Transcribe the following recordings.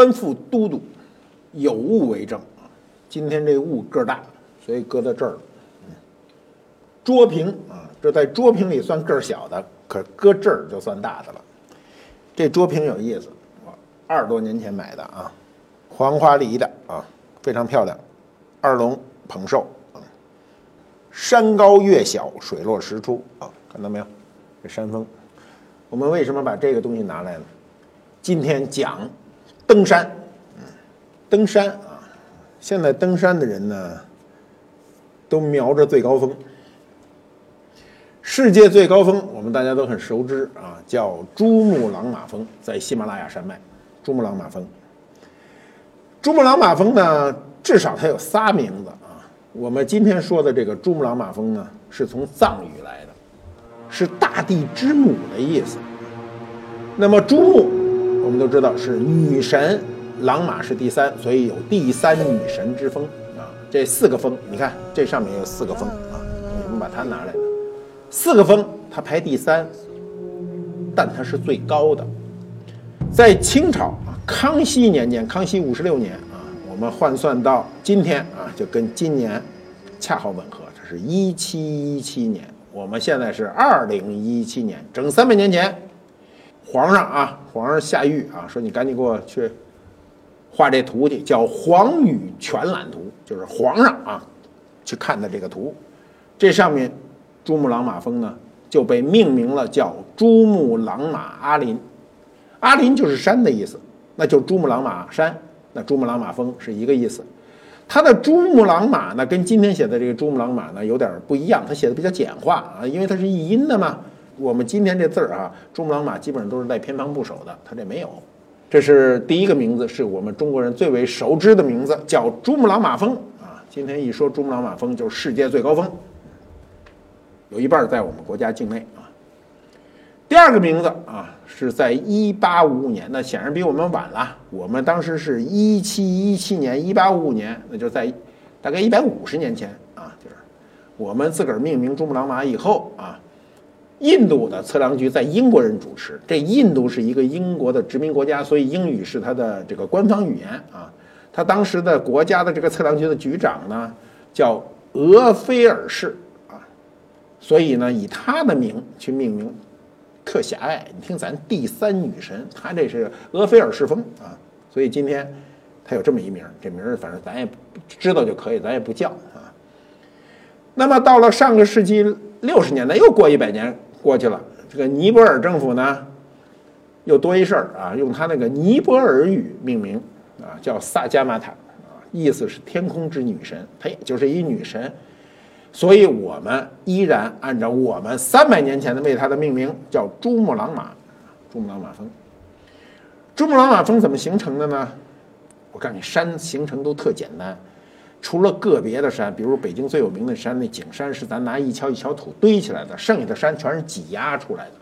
官复都督，有物为证。今天这物个儿大，所以搁在这儿了。桌屏啊，这在桌屏里算个儿小的，可搁这儿就算大的了。这桌屏有意思，二十多年前买的啊，黄花梨的啊，非常漂亮。二龙捧寿啊，山高月小，水落石出啊，看到没有？这山峰。我们为什么把这个东西拿来呢？今天讲。登山，嗯，登山啊！现在登山的人呢，都瞄着最高峰。世界最高峰，我们大家都很熟知啊，叫珠穆朗玛峰，在喜马拉雅山脉。珠穆朗玛峰，珠穆朗玛峰呢，至少它有仨名字啊。我们今天说的这个珠穆朗玛峰呢，是从藏语来的，是大地之母的意思。那么珠穆。我们都知道是女神，朗玛是第三，所以有第三女神之峰啊。这四个峰，你看这上面有四个峰啊，我们把它拿来的四个峰，它排第三，但它是最高的。在清朝啊，康熙年间，康熙五十六年啊，我们换算到今天啊，就跟今年恰好吻合，这是一七一七年，我们现在是二零一七年，整三百年前。皇上啊，皇上下谕啊，说你赶紧给我去画这图去，叫《皇宇全览图》，就是皇上啊去看的这个图。这上面珠穆朗玛峰呢就被命名了，叫珠穆朗玛阿林。阿林就是山的意思，那就珠穆朗玛山，那珠穆朗玛峰是一个意思。它的珠穆朗玛呢，跟今天写的这个珠穆朗玛呢有点不一样，它写的比较简化啊，因为它是译音的嘛。我们今天这字儿啊，珠穆朗玛基本上都是带偏旁部首的，它这没有。这是第一个名字，是我们中国人最为熟知的名字，叫珠穆朗玛峰啊。今天一说珠穆朗玛峰，就是世界最高峰，有一半在我们国家境内啊。第二个名字啊，是在一八五五年，那显然比我们晚了。我们当时是一七一七年，一八五五年，那就在大概一百五十年前啊，就是我们自个儿命名珠穆朗玛以后啊。印度的测量局在英国人主持，这印度是一个英国的殖民国家，所以英语是它的这个官方语言啊。他当时的国家的这个测量局的局长呢，叫俄菲尔士啊，所以呢以他的名去命名，特狭隘。你听咱第三女神，她这是俄菲尔士峰啊，所以今天他有这么一名，这名儿反正咱也知道就可以，咱也不叫啊。那么到了上个世纪六十年代，又过一百年。过去了，这个尼泊尔政府呢，又多一事儿啊，用他那个尼泊尔语命名啊，叫萨迦玛塔啊，意思是天空之女神，她也就是一女神，所以我们依然按照我们三百年前的为它的命名，叫珠穆朗玛，珠穆朗玛峰。珠穆朗玛峰怎么形成的呢？我告诉你，山形成都特简单。除了个别的山，比如北京最有名的山那景山，是咱拿一锹一锹土堆起来的，剩下的山全是挤压出来的。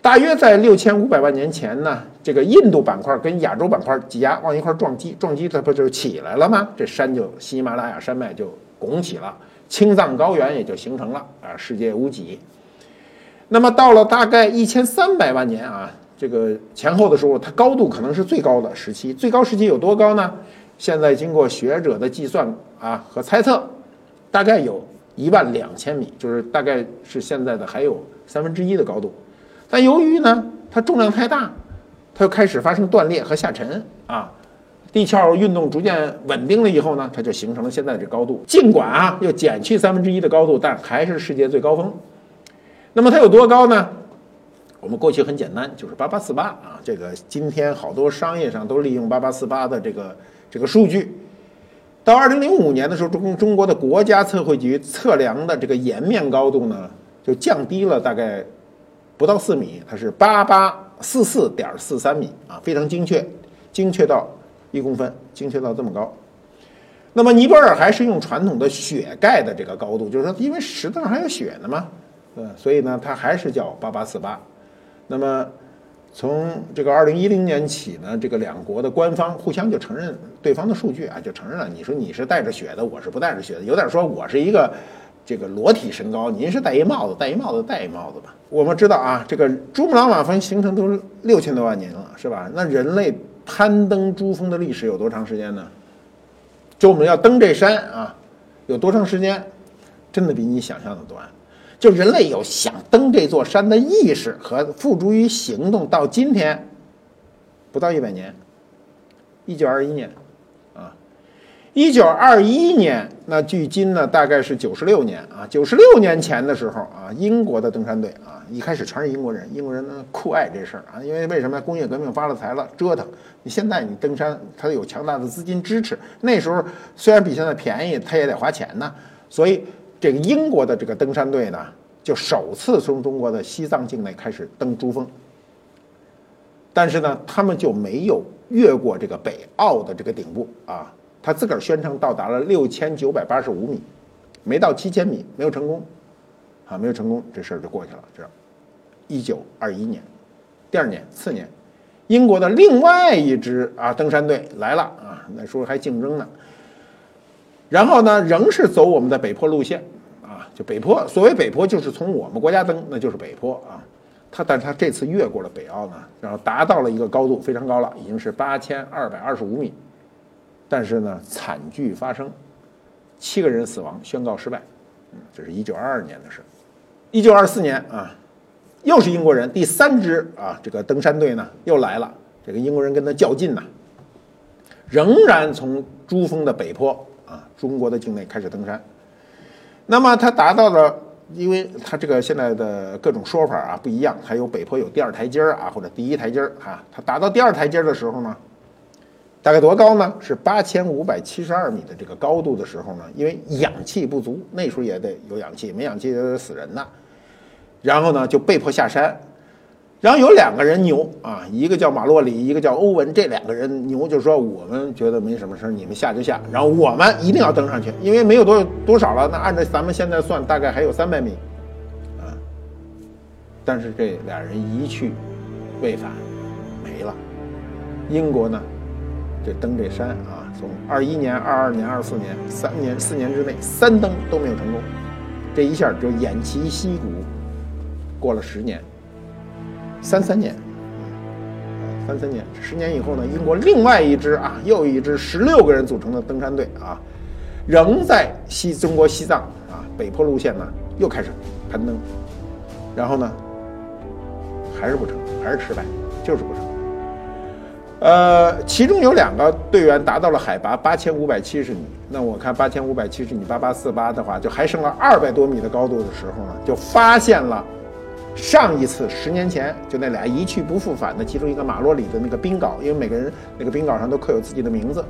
大约在六千五百万年前呢，这个印度板块跟亚洲板块挤压往一块撞击，撞击它不就起来了吗？这山就喜马拉雅山脉就拱起了，青藏高原也就形成了啊，世界无脊。那么到了大概一千三百万年啊，这个前后的时候，它高度可能是最高的时期，最高时期有多高呢？现在经过学者的计算啊和猜测，大概有一万两千米，就是大概是现在的还有三分之一的高度。但由于呢它重量太大，它就开始发生断裂和下沉啊。地壳运动逐渐稳定了以后呢，它就形成了现在的这高度。尽管啊又减去三分之一的高度，但还是世界最高峰。那么它有多高呢？我们过去很简单，就是八八四八啊。这个今天好多商业上都利用八八四八的这个。这个数据，到二零零五年的时候，中中国的国家测绘局测量的这个岩面高度呢，就降低了大概不到四米，它是八八四四点四三米啊，非常精确，精确到一公分，精确到这么高。那么尼泊尔还是用传统的雪盖的这个高度，就是说，因为石头上还有雪呢嘛，嗯，所以呢，它还是叫八八四八。那么从这个二零一零年起呢，这个两国的官方互相就承认对方的数据啊，就承认了。你说你是带着雪的，我是不带着雪的，有点说我是一个这个裸体身高，您是戴一帽子，戴一帽子，戴一帽子吧。我们知道啊，这个珠穆朗玛峰形成都是六千多万年了，是吧？那人类攀登珠峰的历史有多长时间呢？就我们要登这山啊，有多长时间？真的比你想象的短。就人类有想登这座山的意识和付诸于行动，到今天不到一百年，一九二一年，啊，一九二一年，那距今呢大概是九十六年啊，九十六年前的时候啊，英国的登山队啊，一开始全是英国人，英国人呢酷爱这事儿啊，因为为什么工业革命发了财了，折腾。你现在你登山，它有强大的资金支持，那时候虽然比现在便宜，它也得花钱呢，所以。这个英国的这个登山队呢，就首次从中国的西藏境内开始登珠峰，但是呢，他们就没有越过这个北澳的这个顶部啊，他自个儿宣称到达了六千九百八十五米，没到七千米，没有成功，啊，没有成功，这事儿就过去了。这，一九二一年，第二年、次年，英国的另外一支啊登山队来了啊，那时候还竞争呢。然后呢，仍是走我们的北坡路线，啊，就北坡。所谓北坡，就是从我们国家登，那就是北坡啊。他，但是他这次越过了北澳呢，然后达到了一个高度非常高了，已经是八千二百二十五米。但是呢，惨剧发生，七个人死亡，宣告失败。嗯，这是一九二二年的事。一九二四年啊，又是英国人，第三支啊，这个登山队呢又来了。这个英国人跟他较劲呢，仍然从珠峰的北坡。啊，中国的境内开始登山，那么它达到了，因为它这个现在的各种说法啊不一样，还有北坡有第二台阶儿啊，或者第一台阶儿啊，它达到第二台阶儿的时候呢，大概多高呢？是八千五百七十二米的这个高度的时候呢，因为氧气不足，那时候也得有氧气，没氧气也得死人呐，然后呢就被迫下山。然后有两个人牛啊，一个叫马洛里，一个叫欧文，这两个人牛，就是说我们觉得没什么事你们下就下，然后我们一定要登上去，因为没有多多少了。那按照咱们现在算，大概还有三百米，啊，但是这俩人一去未返，没了。英国呢，这登这山啊，从二一年、二二年、二四年三年四年之内三登都没有成功，这一下就偃旗息鼓，过了十年。三三年，三三年，十年以后呢？英国另外一支啊，又一支十六个人组成的登山队啊，仍在西中国西藏啊北坡路线呢，又开始攀登，然后呢，还是不成，还是失败，就是不成。呃，其中有两个队员达到了海拔八千五百七十米，那我看八千五百七十米八八四八的话，就还剩了二百多米的高度的时候呢，就发现了。上一次十年前，就那俩一去不复返的其中一个马洛里的那个冰镐，因为每个人那个冰镐上都刻有自己的名字，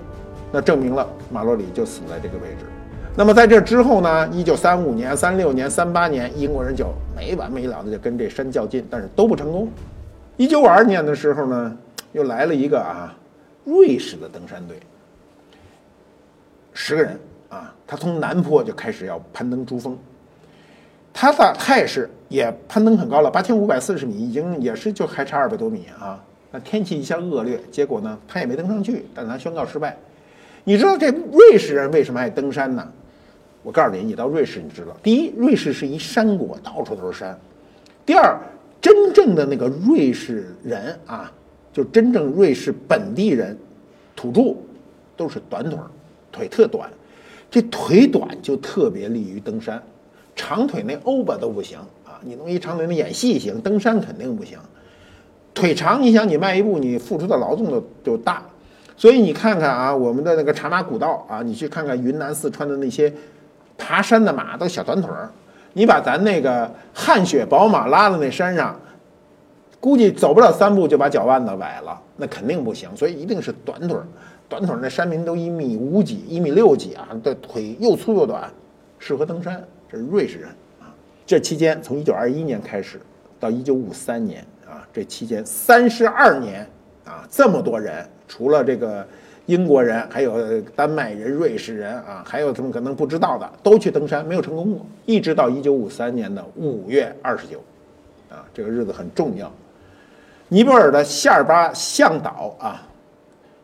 那证明了马洛里就死在这个位置。那么在这之后呢？一九三五年、三六年、三八年，英国人就没完没了的就跟这山较劲，但是都不成功。一九五二年的时候呢，又来了一个啊，瑞士的登山队，十个人啊，他从南坡就开始要攀登珠峰。他的态势也攀登很高了，八千五百四十米，已经也是就还差二百多米啊。那天气一下恶劣，结果呢，他也没登上去，但他宣告失败。你知道这瑞士人为什么爱登山呢？我告诉你，你到瑞士，你知道，第一，瑞士是一山国，到处都是山；第二，真正的那个瑞士人啊，就真正瑞士本地人，土著，都是短腿，腿特短，这腿短就特别利于登山。长腿那欧巴都不行啊！你弄一长腿那演戏行，登山肯定不行。腿长，你想你迈一步，你付出的劳动就就大。所以你看看啊，我们的那个茶马古道啊，你去看看云南、四川的那些爬山的马，都小短腿儿。你把咱那个汗血宝马拉到那山上，估计走不了三步就把脚腕子崴了，那肯定不行。所以一定是短腿儿，短腿儿那山民都一米五几、一米六几啊，这腿又粗又短，适合登山。是瑞士人啊！这期间，从一九二一年开始，到一九五三年啊，啊，这期间三十二年啊，这么多人，除了这个英国人，还有丹麦人、瑞士人啊，还有他们可能不知道的，都去登山，没有成功过。一直到一九五三年的五月二十九，啊，这个日子很重要。尼泊尔的夏尔巴向导啊。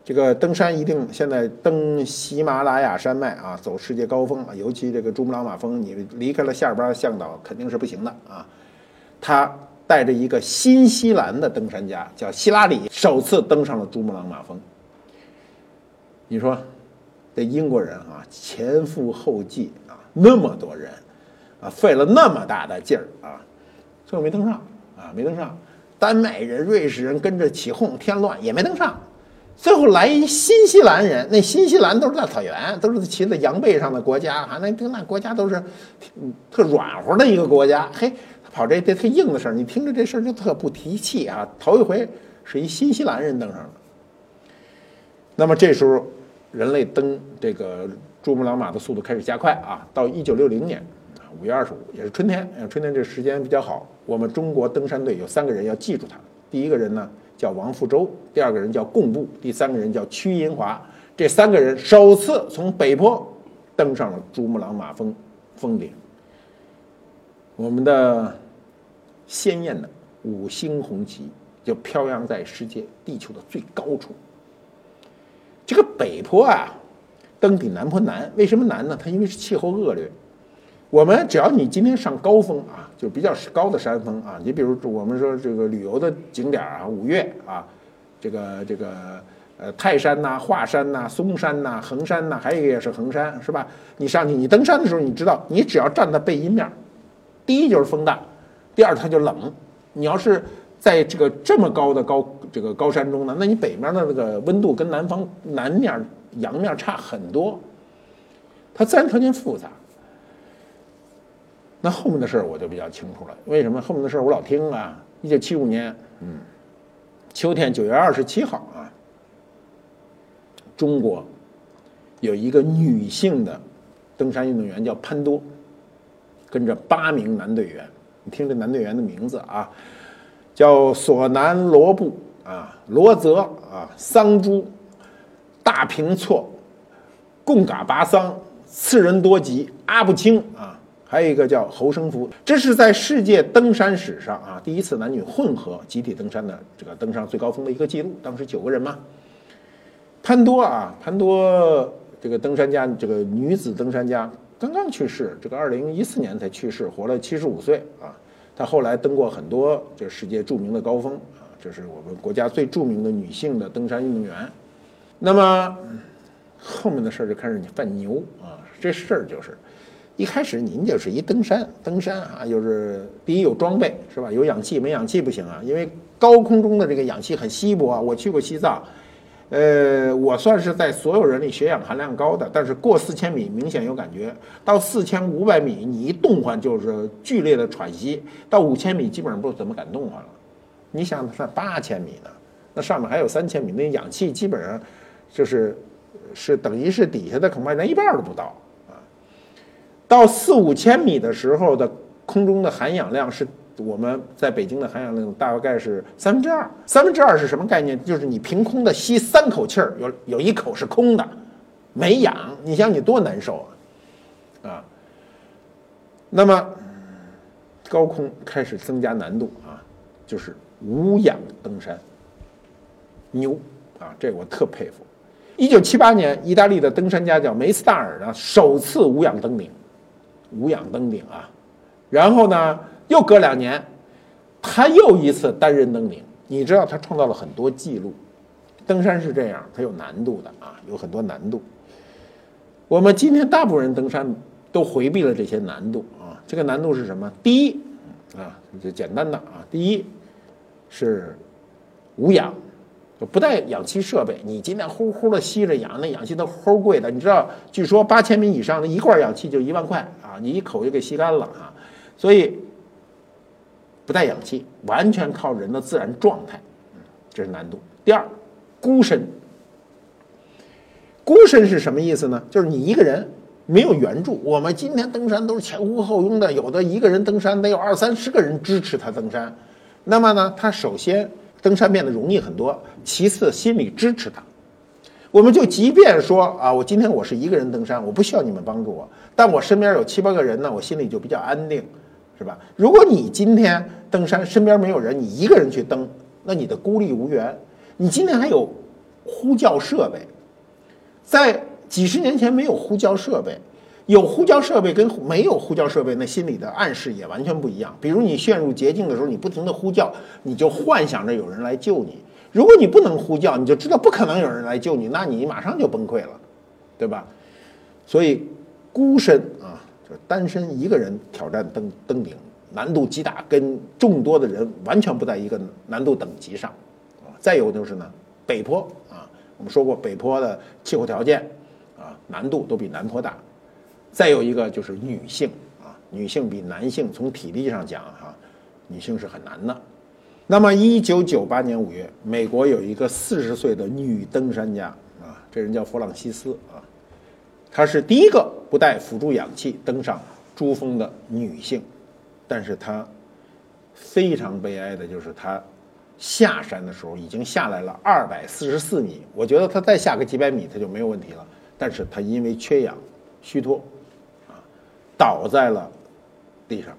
这个登山一定现在登喜马拉雅山脉啊，走世界高峰啊，尤其这个珠穆朗玛峰，你离开了夏尔巴向导肯定是不行的啊。他带着一个新西兰的登山家叫希拉里，首次登上了珠穆朗玛峰。你说，这英国人啊，前赴后继啊，那么多人啊，费了那么大的劲儿啊，最后没登上啊，没登上。丹麦人、瑞士人跟着起哄添乱，也没登上。最后来一新西兰人，那新西兰都是大草原，都是骑在羊背上的国家啊，那那国家都是特软和的一个国家。嘿，跑这这特硬的事儿，你听着这事儿就特不提气啊。头一回是一新西兰人登上了。那么这时候，人类登这个珠穆朗玛的速度开始加快啊。到一九六零年啊，五月二十五也是春天，春天这时间比较好。我们中国登山队有三个人要记住他。第一个人呢？叫王富洲，第二个人叫贡布，第三个人叫屈银华。这三个人首次从北坡登上了珠穆朗玛峰峰顶。我们的鲜艳的五星红旗就飘扬在世界地球的最高处。这个北坡啊，登顶南坡难。为什么难呢？它因为是气候恶劣。我们只要你今天上高峰啊，就比较高的山峰啊，你比如我们说这个旅游的景点啊，五岳啊，这个这个呃泰山呐、华山呐、嵩山呐、衡山呐，还有一个也是衡山，是吧？你上去，你登山的时候，你知道，你只要站在背阴面，第一就是风大，第二它就冷。你要是在这个这么高的高这个高山中呢，那你北面的那个温度跟南方南面阳面差很多，它自然条件复杂。那后面的事儿我就比较清楚了，为什么后面的事儿我老听啊？一九七五年，嗯，秋天九月二十七号啊，中国有一个女性的登山运动员叫潘多，跟着八名男队员，你听这男队员的名字啊，叫索南罗布啊、罗泽啊、桑珠、大平措、贡嘎巴桑、次仁多吉、阿布清啊。还有一个叫侯生福，这是在世界登山史上啊第一次男女混合集体登山的这个登上最高峰的一个记录。当时九个人嘛。潘多啊，潘多这个登山家，这个女子登山家刚刚去世，这个二零一四年才去世，活了七十五岁啊。她后来登过很多这世界著名的高峰啊，这是我们国家最著名的女性的登山运动员。那么后面的事儿就开始你犯牛啊，这事儿就是。一开始您就是一登山，登山啊，就是第一有装备是吧？有氧气，没氧气不行啊，因为高空中的这个氧气很稀薄啊。我去过西藏，呃，我算是在所有人里血氧含量高的，但是过四千米明显有感觉，到四千五百米你一动换就是剧烈的喘息，到五千米基本上不怎么敢动换了。你想上八千米呢，那上面还有三千米，那氧气基本上就是是等于是底下的恐怕连一半都不到。到四五千米的时候的空中的含氧量是我们在北京的含氧量大概是三分之二。三分之二是什么概念？就是你凭空的吸三口气儿，有有一口是空的，没氧。你想你多难受啊！啊，那么高空开始增加难度啊，就是无氧登山，牛啊！这我特佩服。一九七八年，意大利的登山家叫梅斯达尔呢，首次无氧登顶。无氧登顶啊，然后呢，又隔两年，他又一次单人登顶。你知道他创造了很多记录。登山是这样，它有难度的啊，有很多难度。我们今天大部分人登山都回避了这些难度啊。这个难度是什么？第一啊，就简单的啊，第一是无氧。就不带氧气设备，你今天呼呼的吸着氧，那氧气都齁贵的。你知道，据说八千米以上的一罐氧气就一万块啊，你一口就给吸干了啊。所以不带氧气，完全靠人的自然状态，这是难度。第二，孤身。孤身是什么意思呢？就是你一个人没有援助。我们今天登山都是前呼后拥的，有的一个人登山得有二三十个人支持他登山。那么呢，他首先登山变得容易很多，其次心里支持他。我们就即便说啊，我今天我是一个人登山，我不需要你们帮助我，但我身边有七八个人呢，我心里就比较安定，是吧？如果你今天登山身边没有人，你一个人去登，那你的孤立无援。你今天还有呼叫设备，在几十年前没有呼叫设备，有呼叫设备跟没有呼叫设备，那心里的暗示也完全不一样。比如你陷入绝境的时候，你不停的呼叫，你就幻想着有人来救你。如果你不能呼叫，你就知道不可能有人来救你，那你马上就崩溃了，对吧？所以孤身啊，就是单身一个人挑战登登顶，难度极大，跟众多的人完全不在一个难度等级上啊。再有就是呢，北坡啊，我们说过北坡的气候条件啊，难度都比南坡大。再有一个就是女性啊，女性比男性从体力上讲哈，女性是很难的。那么，一九九八年五月，美国有一个四十岁的女登山家啊，这人叫弗朗西斯啊，她是第一个不带辅助氧气登上珠峰的女性，但是她非常悲哀的就是她下山的时候已经下来了二百四十四米，我觉得她再下个几百米她就没有问题了，但是她因为缺氧虚脱，倒在了地上。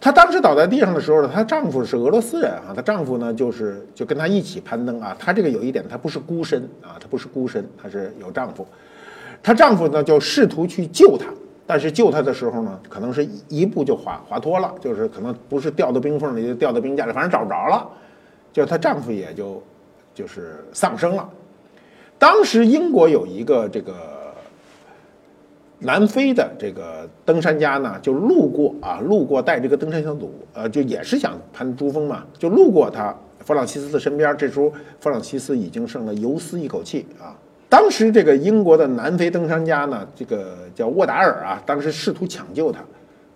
她当时倒在地上的时候呢，她丈夫是俄罗斯人啊，她丈夫呢就是就跟她一起攀登啊。她这个有一点，她不是孤身啊，她不是孤身，她是有丈夫。她丈夫呢就试图去救她，但是救她的时候呢，可能是一步就滑滑脱了，就是可能不是掉到冰缝里，就掉到冰架里，反正找不着了。就她丈夫也就就是丧生了。当时英国有一个这个。南非的这个登山家呢，就路过啊，路过带这个登山小组，呃，就也是想攀珠峰嘛，就路过他弗朗西斯的身边。这时候弗朗西斯已经剩了尤斯一口气啊。当时这个英国的南非登山家呢，这个叫沃达尔啊，当时试图抢救他，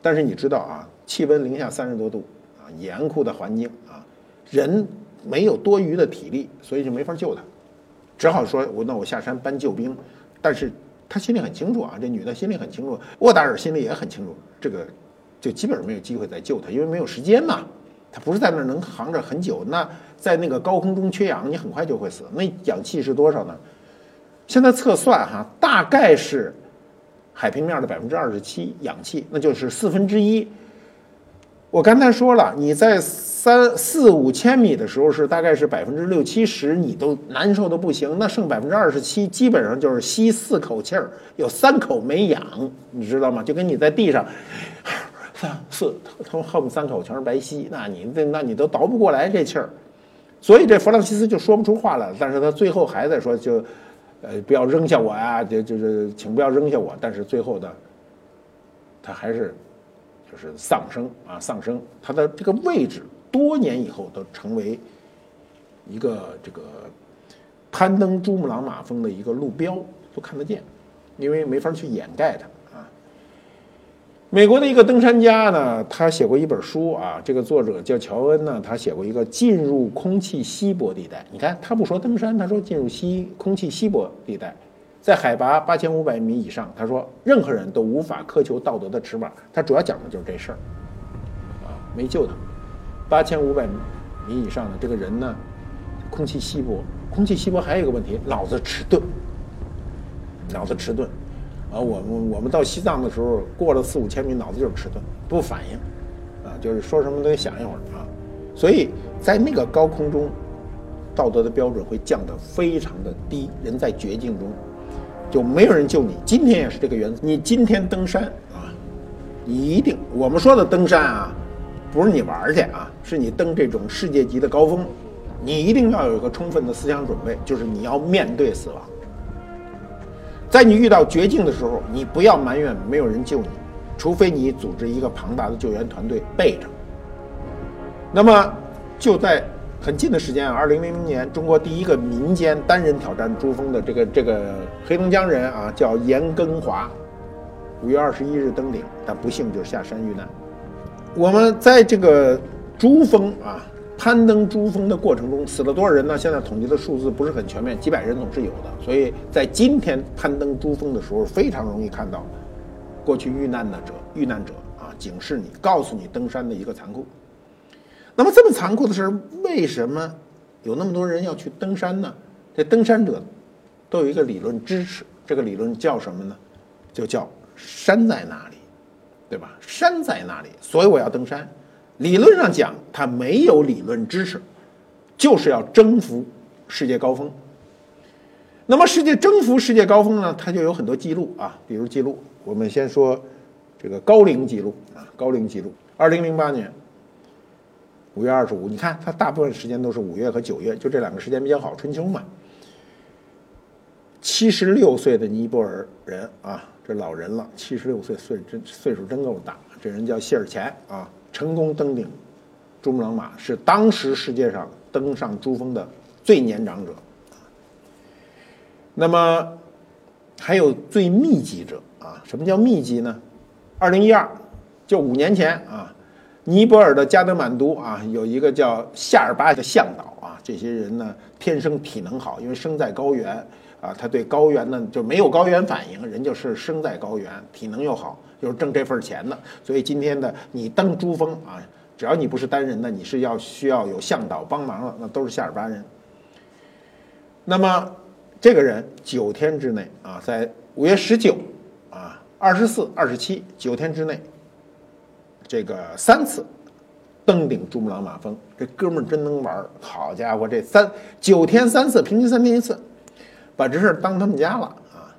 但是你知道啊，气温零下三十多度啊，严酷的环境啊，人没有多余的体力，所以就没法救他，只好说我那我下山搬救兵，但是。他心里很清楚啊，这女的心里很清楚，沃达尔心里也很清楚，这个就基本上没有机会再救他，因为没有时间嘛。他不是在那儿能扛着很久，那在那个高空中缺氧，你很快就会死。那氧气是多少呢？现在测算哈，大概是海平面的百分之二十七氧气，那就是四分之一。我刚才说了，你在三四五千米的时候是大概是百分之六七十，你都难受的不行。那剩百分之二十七，基本上就是吸四口气儿，有三口没氧，你知道吗？就跟你在地上三四，他后面三口全是白吸，那你那那你都倒不过来这气儿。所以这弗朗西斯就说不出话来了。但是他最后还在说，就呃不要扔下我呀，就就是请不要扔下我。但是最后的他还是。就是丧生啊，丧生，他的这个位置多年以后都成为一个这个攀登珠穆朗玛峰的一个路标，都看得见，因为没法去掩盖它啊。美国的一个登山家呢，他写过一本书啊，这个作者叫乔恩呢，他写过一个进入空气稀薄地带。你看，他不说登山，他说进入稀空气稀薄地带。在海拔八千五百米以上，他说任何人都无法苛求道德的翅膀。他主要讲的就是这事儿，啊，没救他。八千五百米以上的这个人呢，空气稀薄，空气稀薄还有一个问题，脑子迟钝，脑子迟钝。啊，我们我们到西藏的时候，过了四五千米，脑子就是迟钝，不反应，啊，就是说什么都得想一会儿啊。所以在那个高空中，道德的标准会降得非常的低，人在绝境中。就没有人救你。今天也是这个原则。你今天登山啊，你一定我们说的登山啊，不是你玩去啊，是你登这种世界级的高峰，你一定要有一个充分的思想准备，就是你要面对死亡。在你遇到绝境的时候，你不要埋怨没有人救你，除非你组织一个庞大的救援团队备着。那么就在。很近的时间啊，二零零零年，中国第一个民间单人挑战珠峰的这个这个黑龙江人啊，叫严根华，五月二十一日登顶，但不幸就下山遇难。我们在这个珠峰啊攀登珠峰的过程中死了多少人呢？现在统计的数字不是很全面，几百人总是有的。所以在今天攀登珠峰的时候，非常容易看到过去遇难的者、遇难者啊，警示你，告诉你登山的一个残酷。那么这么残酷的事儿，为什么有那么多人要去登山呢？这登山者都有一个理论支持，这个理论叫什么呢？就叫山在哪里，对吧？山在哪里，所以我要登山。理论上讲，它没有理论支持，就是要征服世界高峰。那么，世界征服世界高峰呢？它就有很多记录啊，比如记录，我们先说这个高龄记录啊，高龄记录。二零零八年五月二十五，你看它大部分时间都是五月和九月，就这两个时间比较好，春秋嘛。七十六岁的尼泊尔人啊，这老人了，七十六岁，岁真岁数真够大。这人叫谢尔钱啊，成功登顶珠穆朗玛，是当时世界上登上珠峰的最年长者。那么还有最密集者啊？什么叫密集呢？二零一二，就五年前啊，尼泊尔的加德满都啊，有一个叫夏尔巴的向导啊，这些人呢天生体能好，因为生在高原。啊，他对高原呢就没有高原反应，人就是生在高原，体能又好，就是挣这份钱的。所以今天的你登珠峰啊，只要你不是单人的，你是要需要有向导帮忙的，那都是夏尔巴人。那么这个人九天之内啊，在五月十九啊、二十四、二十七九天之内，这个三次登顶珠穆朗玛峰，这哥们儿真能玩儿好家伙，这三九天三次，平均三天一次。把这事儿当他们家了啊！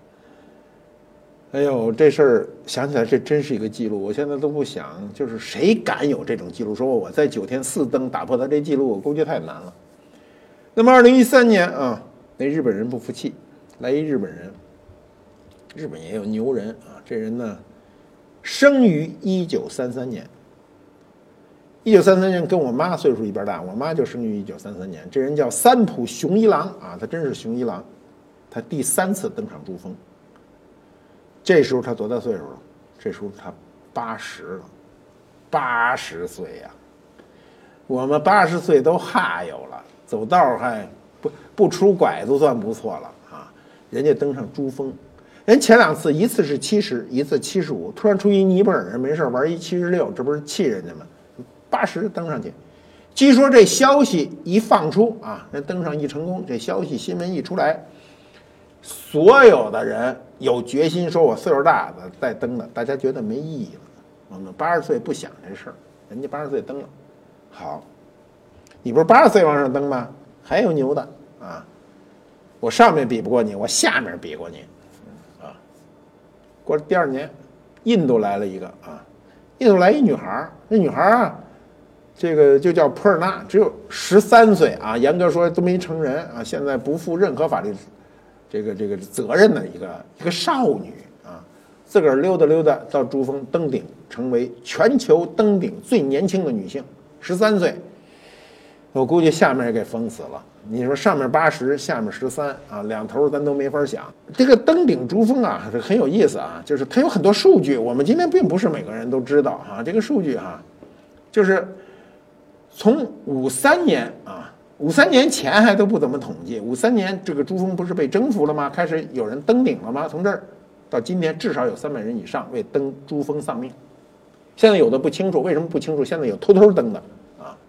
哎呦，这事儿想起来这真是一个记录。我现在都不想，就是谁敢有这种记录？说我在九天四登打破他这记录，我估计太难了。那么，二零一三年啊，那日本人不服气，来一日本人。日本也有牛人啊，这人呢，生于一九三三年。一九三三年跟我妈岁数一边大，我妈就生于一九三三年。这人叫三浦雄一郎啊，他真是雄一郎。他第三次登上珠峰，这时候他多大岁数了？这时候他八十了，八十岁呀！我们八十岁都哈有了，走道还不不出拐子算不错了啊！人家登上珠峰，人前两次一次是七十，一次七十五，突然出一尼泊尔人没事玩一七十六，这不是气人家吗？八十登上去，据说这消息一放出啊，人登上一成功，这消息新闻一出来。所有的人有决心说：“我岁数大的再登的，大家觉得没意义了。我们八十岁不想这事儿，人家八十岁登了，好，你不是八十岁往上登吗？还有牛的啊！我上面比不过你，我下面比过你，过了第二年，印度来了一个啊，印度来一女孩儿，那女孩儿啊，这个就叫普尔纳，只有十三岁啊，严格说都没成人啊，现在不负任何法律。”这个这个责任的一个一个少女啊，自个儿溜达溜达到珠峰登顶，成为全球登顶最年轻的女性，十三岁。我估计下面也给封死了。你说上面八十，下面十三啊，两头咱都没法想。这个登顶珠峰啊，这很有意思啊，就是它有很多数据，我们今天并不是每个人都知道哈。这个数据哈，就是从五三年啊。五三年前还都不怎么统计，五三年这个珠峰不是被征服了吗？开始有人登顶了吗？从这儿到今天，至少有三百人以上为登珠峰丧命。现在有的不清楚，为什么不清楚？现在有偷偷登的。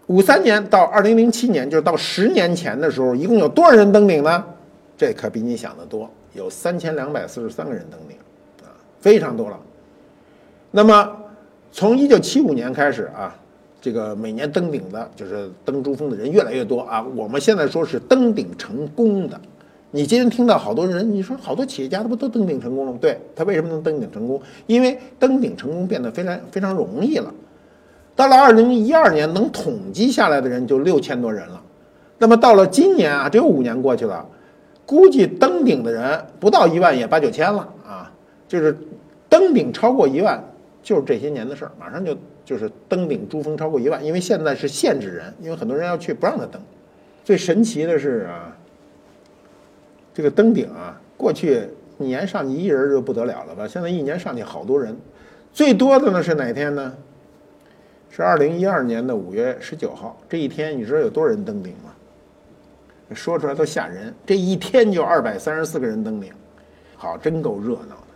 五三年到二零零七年，就是到十年前的时候，一共有多少人登顶呢？这可比你想的多，有三千两百四十三个人登顶啊，非常多了。那么从一九七五年开始啊。这个每年登顶的，就是登珠峰的人越来越多啊。我们现在说是登顶成功的。你今天听到好多人，你说好多企业家他不都登顶成功了吗？对他为什么能登顶成功？因为登顶成功变得非常非常容易了。到了二零一二年，能统计下来的人就六千多人了。那么到了今年啊，只有五年过去了，估计登顶的人不到一万，也八九千了啊。就是登顶超过一万，就是这些年的事儿，马上就。就是登顶珠峰超过一万，因为现在是限制人，因为很多人要去不让他登。最神奇的是啊，这个登顶啊，过去一年上去一人就不得了了吧？现在一年上去好多人，最多的呢是哪天呢？是二零一二年的五月十九号这一天，你知道有多少人登顶吗？说出来都吓人，这一天就二百三十四个人登顶，好，真够热闹的。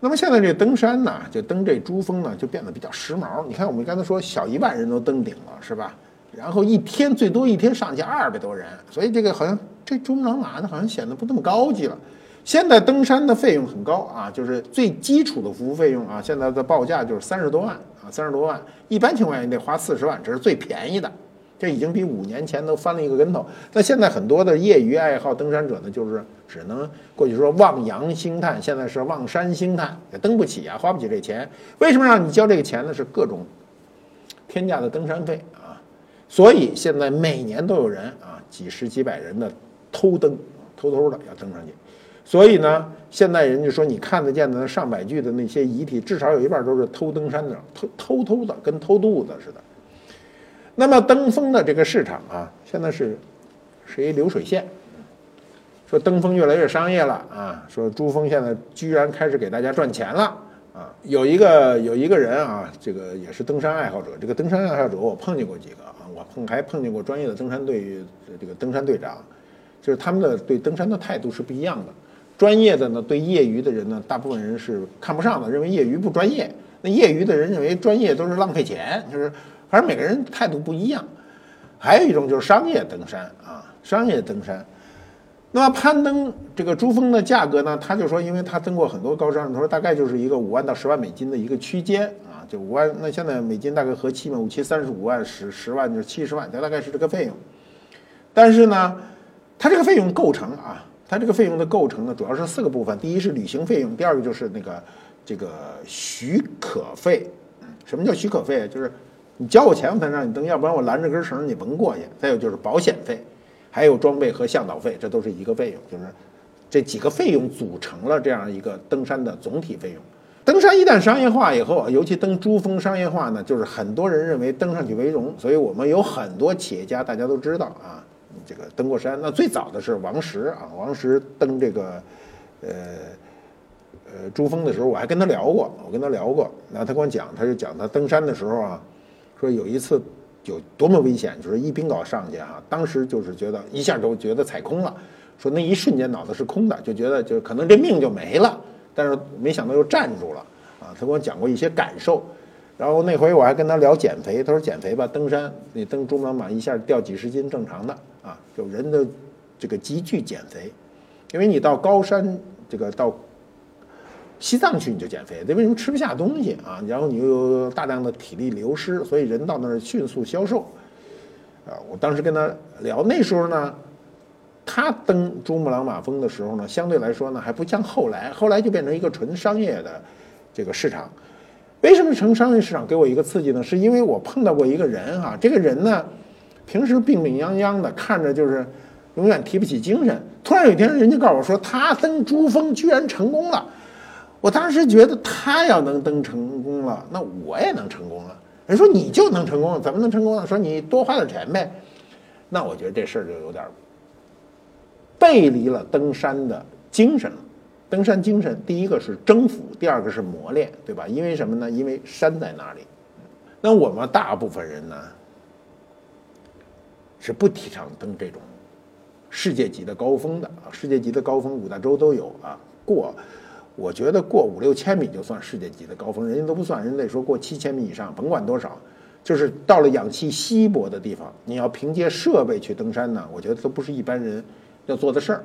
那么现在这登山呢，就登这珠峰呢，就变得比较时髦。你看，我们刚才说小一万人都登顶了，是吧？然后一天最多一天上去二百多人，所以这个好像这珠穆朗玛呢，好像显得不那么高级了。现在登山的费用很高啊，就是最基础的服务费用啊，现在的报价就是三十多万啊，三十多万。一般情况下你得花四十万，这是最便宜的。这已经比五年前都翻了一个跟头。那现在很多的业余爱好登山者呢，就是只能过去说望洋兴叹，现在是望山兴叹，也登不起啊，花不起这钱。为什么让你交这个钱呢？是各种天价的登山费啊。所以现在每年都有人啊，几十几百人的偷登，偷偷的要登上去。所以呢，现在人家说你看得见的上百具的那些遗体，至少有一半都是偷登山的，偷偷偷的，跟偷肚子似的。那么登峰的这个市场啊，现在是是一流水线。说登峰越来越商业了啊，说珠峰现在居然开始给大家赚钱了啊。有一个有一个人啊，这个也是登山爱好者。这个登山爱好者我碰见过几个啊，我碰还碰见过专业的登山队这个登山队长，就是他们的对登山的态度是不一样的。专业的呢，对业余的人呢，大部分人是看不上的，认为业余不专业。那业余的人认为专业都是浪费钱，就是。反正每个人态度不一样，还有一种就是商业登山啊，商业登山。那么攀登这个珠峰的价格呢？他就说，因为他登过很多高山，他说大概就是一个五万到十万美金的一个区间啊，就五万。那现在美金大概合七嘛，五七三十五万，十十万就是七十万，大概是这个费用。但是呢，他这个费用构成啊，它这个费用的构成呢，主要是四个部分：第一是旅行费用，第二个就是那个这个许可费。什么叫许可费？就是你交我钱我才让你登，要不然我拦着根绳你甭过去。再有就是保险费，还有装备和向导费，这都是一个费用，就是这几个费用组成了这样一个登山的总体费用。登山一旦商业化以后，尤其登珠峰商业化呢，就是很多人认为登上去为荣，所以我们有很多企业家大家都知道啊，这个登过山。那最早的是王石啊，王石登这个呃呃珠峰的时候，我还跟他聊过，我跟他聊过，那他跟我讲，他就讲他登山的时候啊。说有一次有多么危险，就是一冰镐上去哈，当时就是觉得一下都觉得踩空了。说那一瞬间脑子是空的，就觉得就可能这命就没了，但是没想到又站住了啊！他跟我讲过一些感受，然后那回我还跟他聊减肥，他说减肥吧，登山你登珠穆朗玛一下掉几十斤正常的啊，就人的这个急剧减肥，因为你到高山这个到。西藏去你就减肥，这为什么吃不下东西啊？然后你又有大量的体力流失，所以人到那儿迅速消瘦。啊，我当时跟他聊，那时候呢，他登珠穆朗玛峰的时候呢，相对来说呢还不像后来，后来就变成一个纯商业的这个市场。为什么成商业市场给我一个刺激呢？是因为我碰到过一个人哈，这个人呢平时病病殃殃的，看着就是永远提不起精神。突然有一天，人家告诉我说，他登珠峰居然成功了。我当时觉得他要能登成功了，那我也能成功了。人说你就能成功，怎么能成功呢？说你多花点钱呗。那我觉得这事儿就有点背离了登山的精神了。登山精神，第一个是征服，第二个是磨练，对吧？因为什么呢？因为山在那里。那我们大部分人呢，是不提倡登这种世界级的高峰的啊。世界级的高峰，五大洲都有啊，过。我觉得过五六千米就算世界级的高峰，人家都不算，人得说过七千米以上，甭管多少，就是到了氧气稀薄的地方，你要凭借设备去登山呢，我觉得都不是一般人要做的事儿。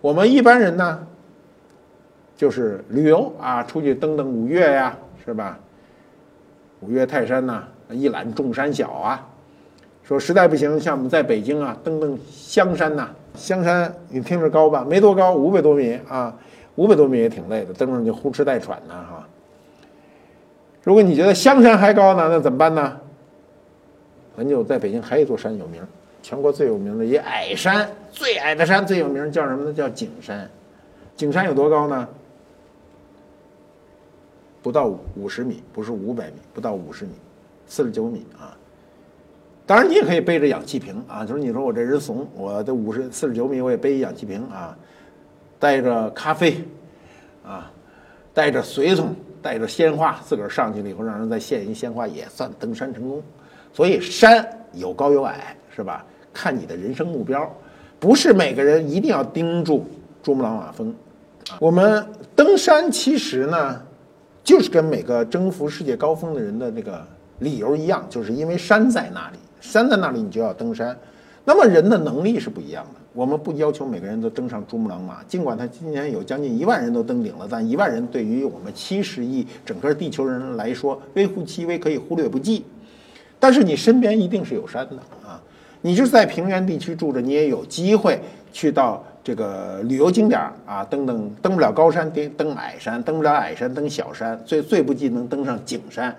我们一般人呢，就是旅游啊，出去登登五岳呀，是吧？五岳泰山呐，一览众山小啊。说实在不行，像我们在北京啊，登登香山呐，香山你听着高吧，没多高，五百多米啊。五百多米也挺累的，登上去呼哧带喘的哈。如果你觉得香山还高呢，那怎么办呢？咱就在北京还有一座山有名，全国最有名的一矮山，最矮的山最有名叫什么呢？叫景山。景山有多高呢？不到五十米，不是五百米，不到五十米，四十九米啊。当然你也可以背着氧气瓶啊，就是你说我这人怂，我这五十四十九米我也背一氧气瓶啊。带着咖啡，啊，带着随从，带着鲜花，自个儿上去了以后，让人再献一鲜花，也算登山成功。所以山有高有矮，是吧？看你的人生目标，不是每个人一定要盯住珠穆朗玛峰，我们登山其实呢，就是跟每个征服世界高峰的人的那个理由一样，就是因为山在那里，山在那里，你就要登山。那么人的能力是不一样的，我们不要求每个人都登上珠穆朗玛，尽管他今年有将近一万人都登顶了，但一万人对于我们七十亿整个地球人来说，微乎其微，可以忽略不计。但是你身边一定是有山的啊，你就是在平原地区住着，你也有机会去到这个旅游景点啊，登登登不了高山，登登矮山，登不了矮山，登小山，最最不济能登上景山。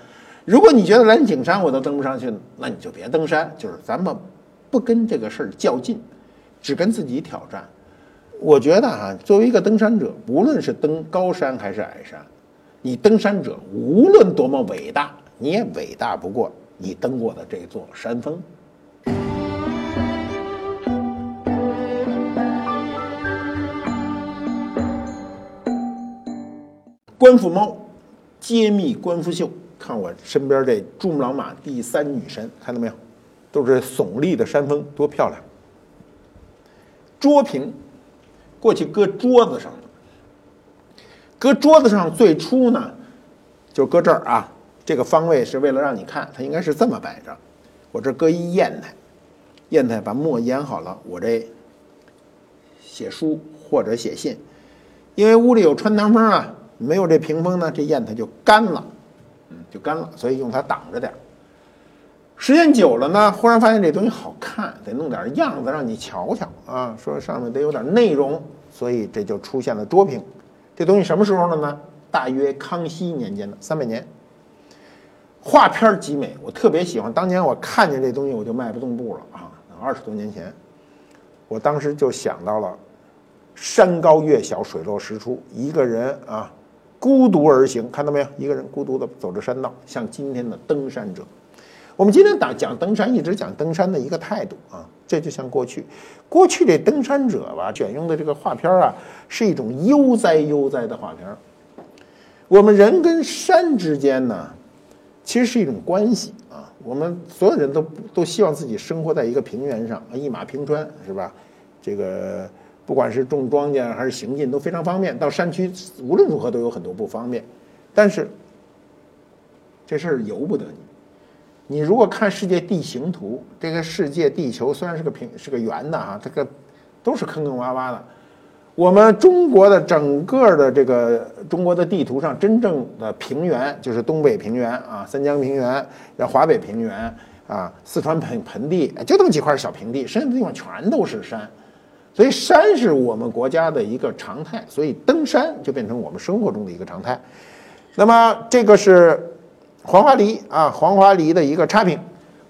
如果你觉得连景山我都登不上去，那你就别登山，就是咱们。不跟这个事儿较劲，只跟自己挑战。我觉得哈，作为一个登山者，无论是登高山还是矮山，你登山者无论多么伟大，你也伟大不过你登过的这座山峰。观复猫，揭秘观复秀。看我身边这珠穆朗玛第三女神，看到没有？都是耸立的山峰，多漂亮！桌屏，过去搁桌子上搁桌子上最初呢，就搁这儿啊。这个方位是为了让你看，它应该是这么摆着。我这搁一砚台，砚台把墨研好了，我这写书或者写信。因为屋里有穿堂风啊，没有这屏风呢，这砚台就干了，嗯，就干了，所以用它挡着点儿。时间久了呢，忽然发现这东西好看，得弄点样子让你瞧瞧啊。说上面得有点内容，所以这就出现了桌屏。这东西什么时候的呢？大约康熙年间的三百年。画片极美，我特别喜欢。当年我看见这东西，我就迈不动步了啊。二十多年前，我当时就想到了山高月小，水落石出，一个人啊孤独而行，看到没有？一个人孤独的走着山道，像今天的登山者。我们今天讲讲登山，一直讲登山的一个态度啊，这就像过去，过去这登山者吧，选用的这个画片啊，是一种悠哉悠哉的画片。我们人跟山之间呢，其实是一种关系啊。我们所有人都都希望自己生活在一个平原上，一马平川，是吧？这个不管是种庄稼还是行进都非常方便。到山区无论如何都有很多不方便，但是这事儿由不得你。你如果看世界地形图，这个世界地球虽然是个平是个圆的啊，这个都是坑坑洼洼的。我们中国的整个的这个中国的地图上，真正的平原就是东北平原啊，三江平原，然后华北平原啊，四川盆盆地，就这么几块小平地，剩下的地方全都是山。所以山是我们国家的一个常态，所以登山就变成我们生活中的一个常态。那么这个是。黄花梨啊，黄花梨的一个插品。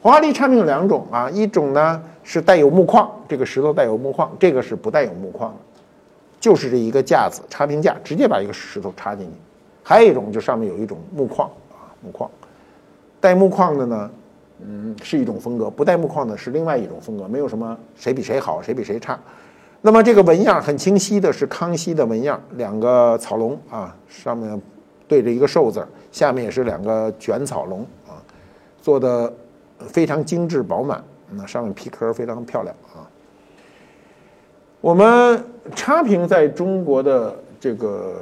黄花梨插品有两种啊，一种呢是带有木框，这个石头带有木框，这个是不带有木框的，就是这一个架子插屏架，直接把一个石头插进去。还有一种就上面有一种木框啊，木框。带木框的呢，嗯，是一种风格；不带木框的是另外一种风格，没有什么谁比谁好，谁比谁差。那么这个纹样很清晰的是康熙的纹样，两个草龙啊，上面。对着一个寿字，下面也是两个卷草龙啊，做的非常精致饱满，那上面皮壳非常漂亮啊。我们插屏在中国的这个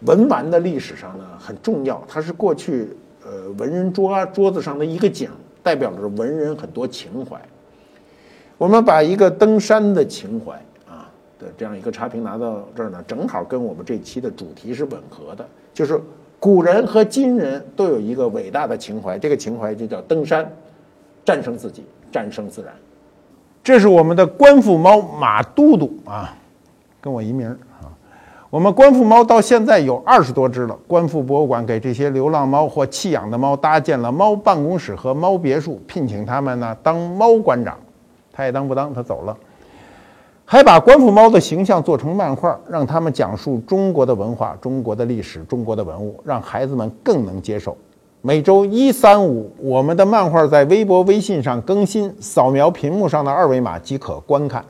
文玩的历史上呢很重要，它是过去呃文人桌桌子上的一个景，代表着文人很多情怀。我们把一个登山的情怀啊的。这样一个差评拿到这儿呢，正好跟我们这期的主题是吻合的，就是古人和今人都有一个伟大的情怀，这个情怀就叫登山，战胜自己，战胜自然。这是我们的观复猫马都督啊，跟我一名啊。我们观复猫到现在有二十多只了。观复博物馆给这些流浪猫或弃养的猫搭建了猫办公室和猫别墅，聘请他们呢当猫馆长，他也当不当，他走了。还把官府猫的形象做成漫画，让他们讲述中国的文化、中国的历史、中国的文物，让孩子们更能接受。每周一、三、五，我们的漫画在微博、微信上更新，扫描屏幕上的二维码即可观看。